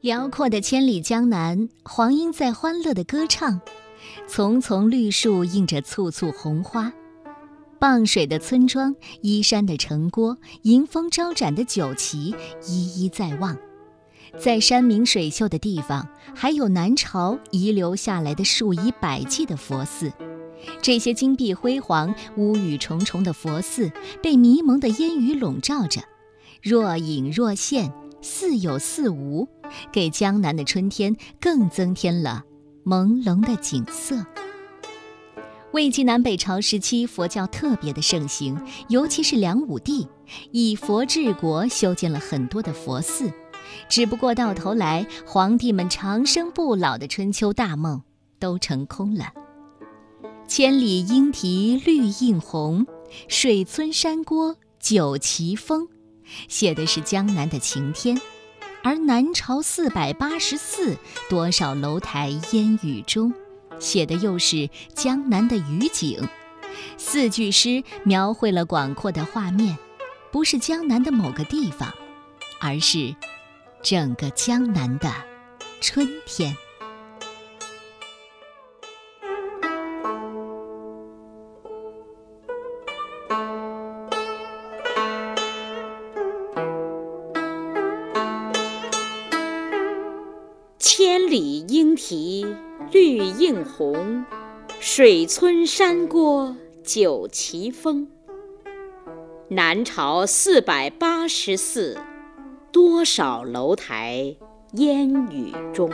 辽阔的千里江南，黄莺在欢乐地歌唱。丛丛绿树映着簇簇红花，傍水的村庄、依山的城郭、迎风招展的酒旗，一一在望。在山明水秀的地方，还有南朝遗留下来的数以百计的佛寺。这些金碧辉煌、乌宇重重的佛寺，被迷蒙的烟雨笼罩着，若隐若现，似有似无，给江南的春天更增添了。朦胧的景色。魏晋南北朝时期，佛教特别的盛行，尤其是梁武帝以佛治国，修建了很多的佛寺。只不过到头来，皇帝们长生不老的春秋大梦都成空了。千里莺啼绿映红，水村山郭酒旗风，写的是江南的晴天。而南朝四百八十寺，多少楼台烟雨中，写的又是江南的雨景。四句诗描绘了广阔的画面，不是江南的某个地方，而是整个江南的春天。千里莺啼绿映红，水村山郭酒旗风。南朝四百八十寺，多少楼台烟雨中。